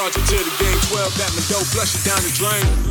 charge it to the game 12, that Mendo flush it down the drain.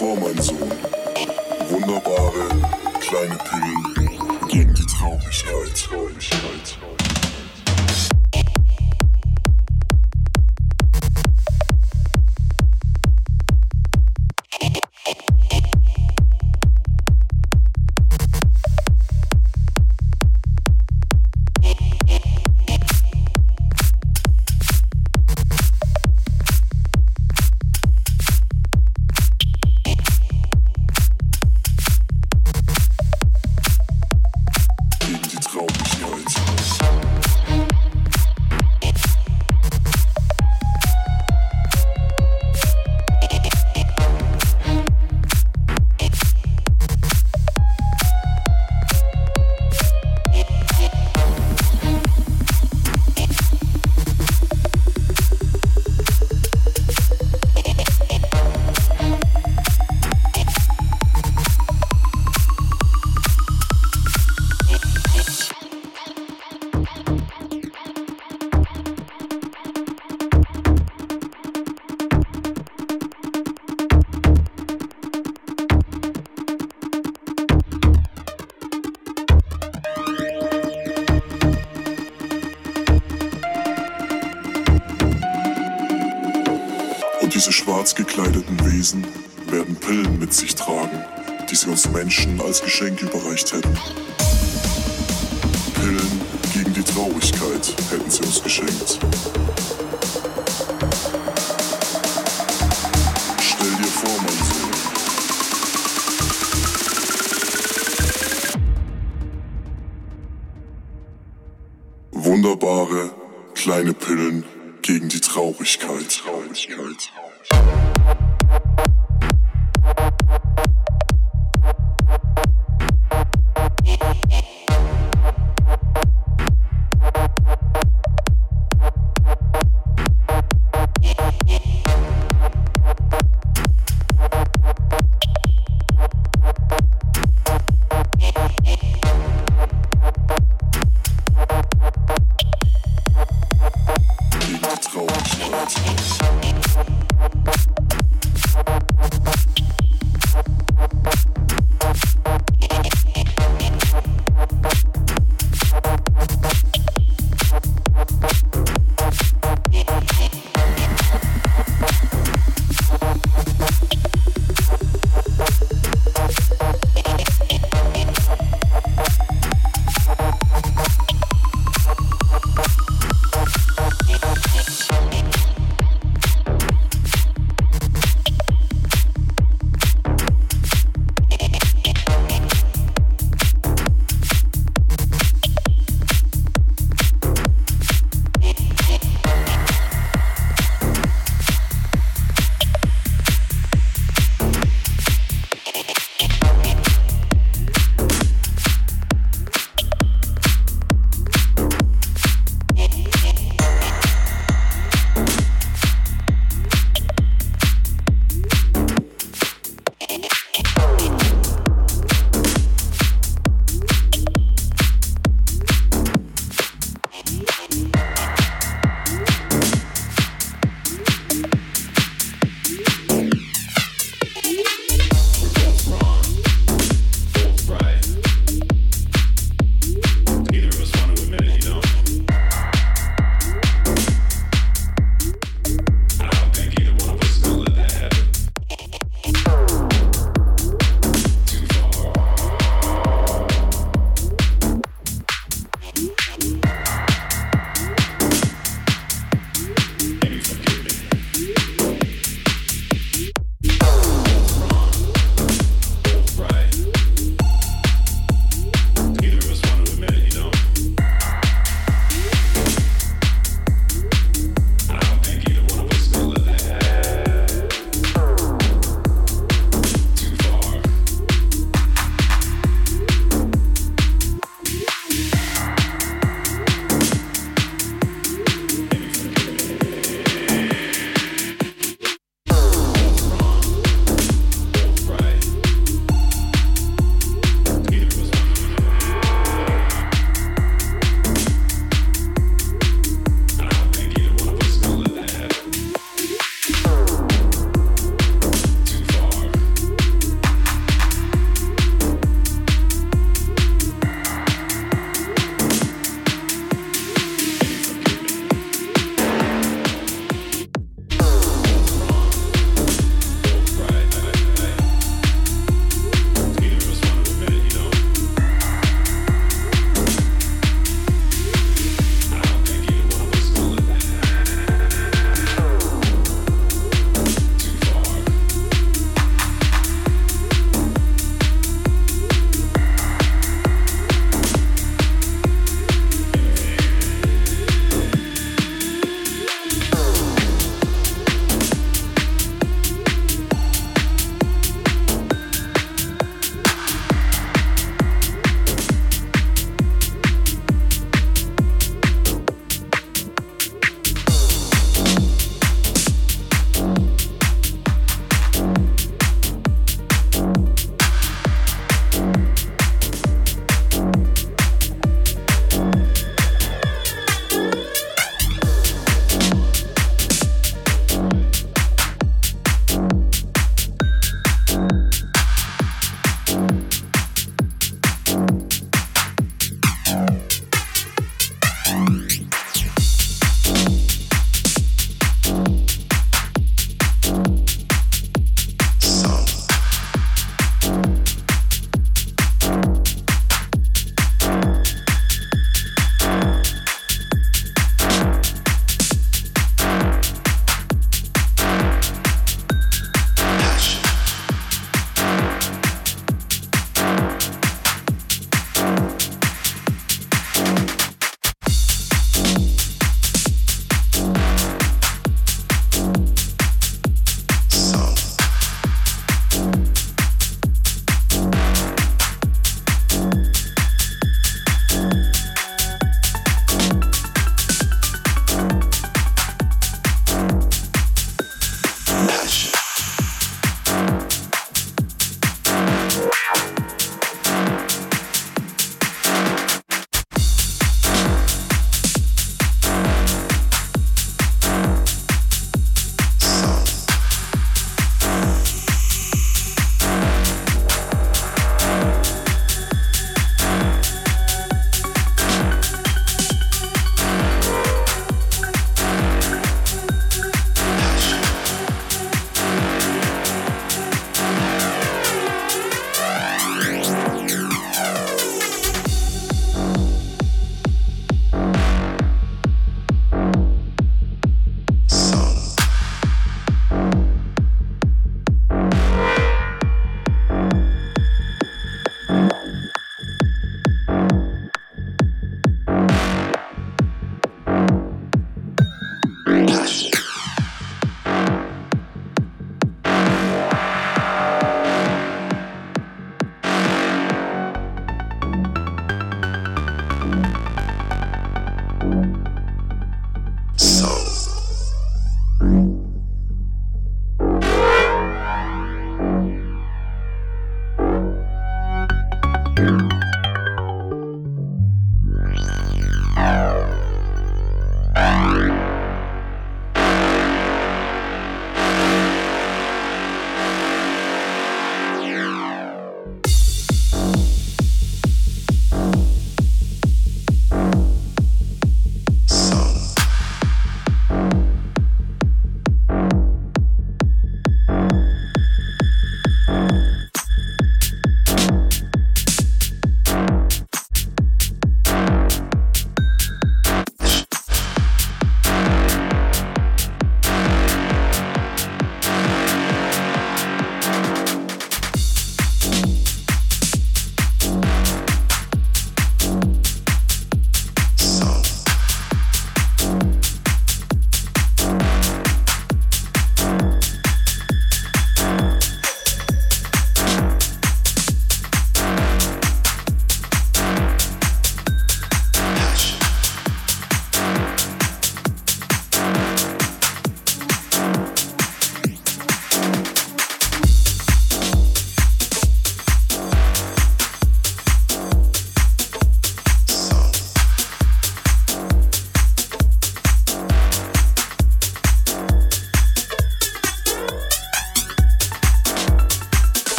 Vor, mein Sohn, wunderbare kleine Pillen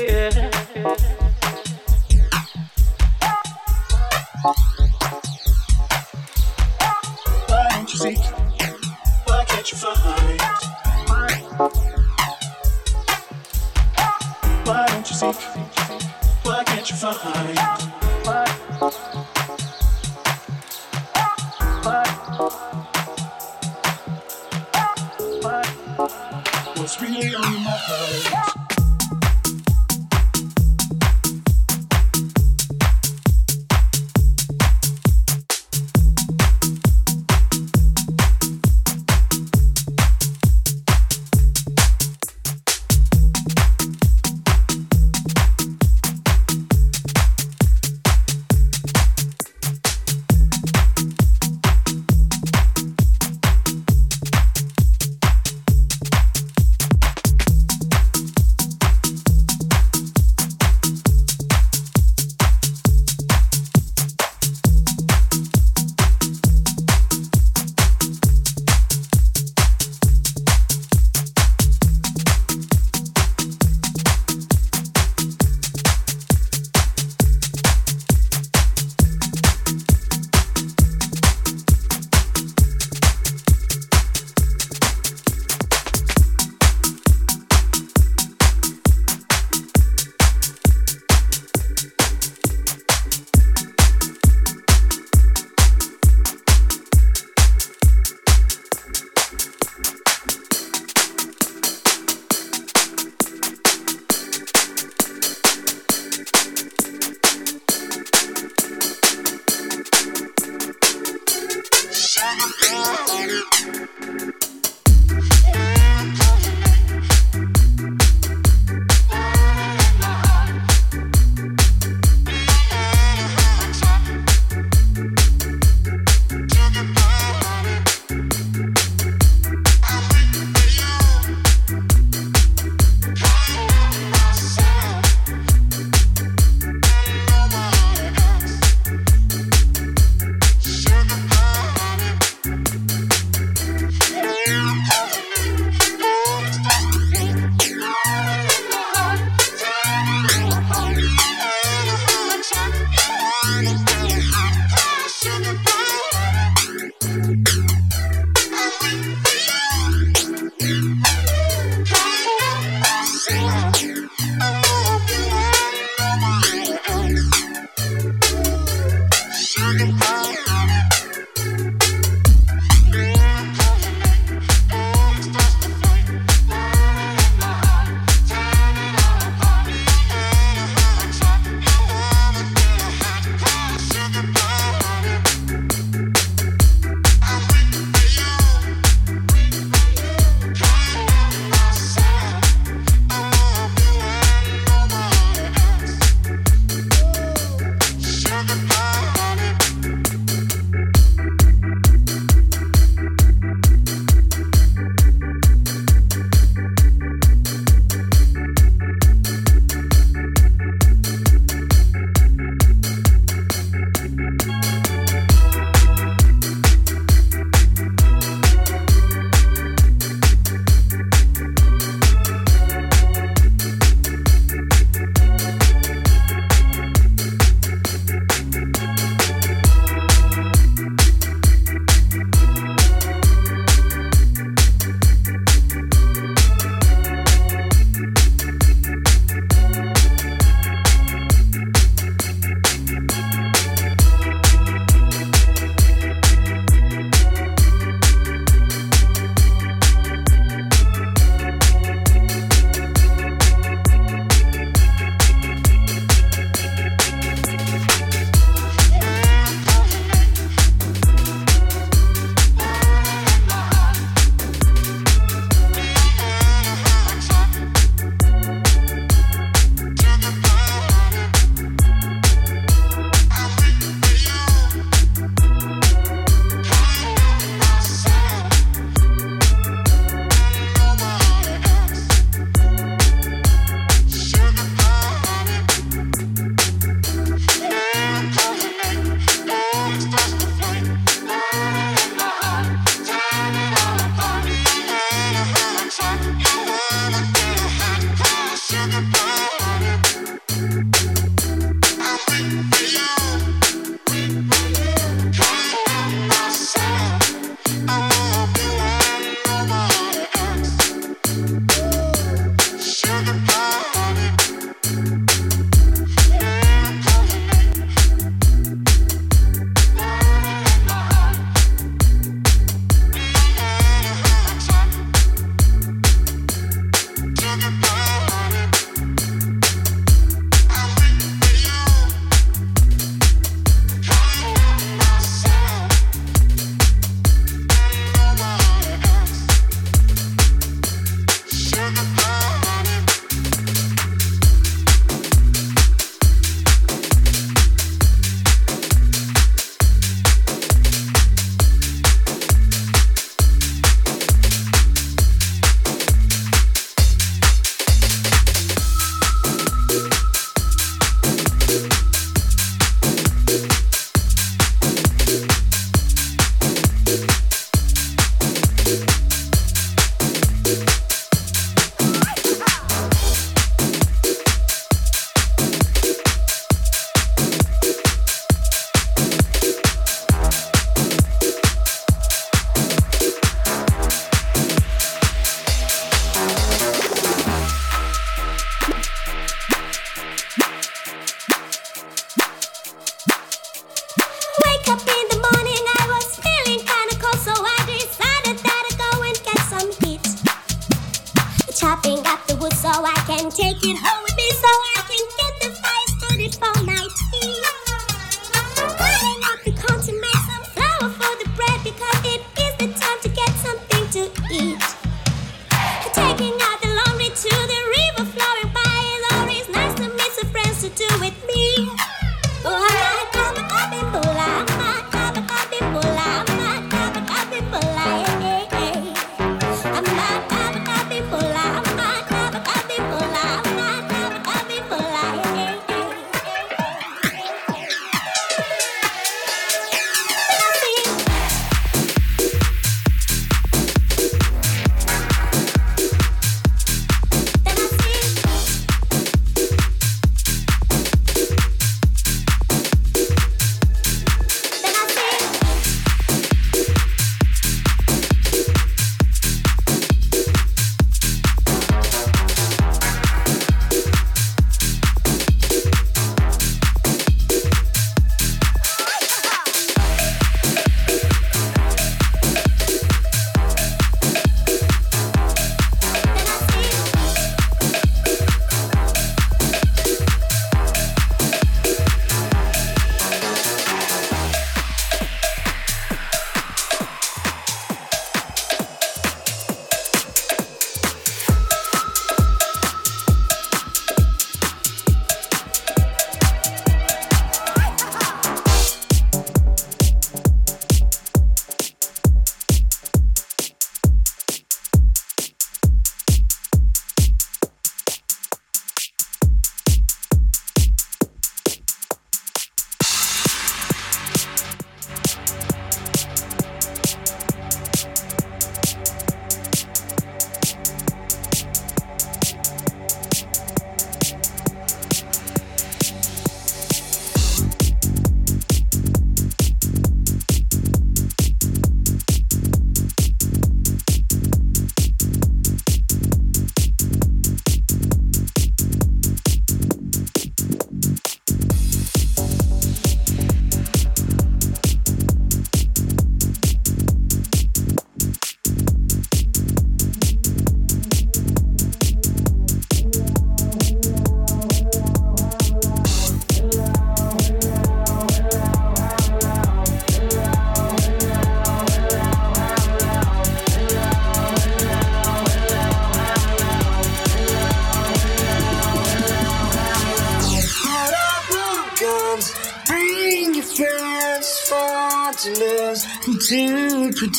yeah.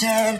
turn.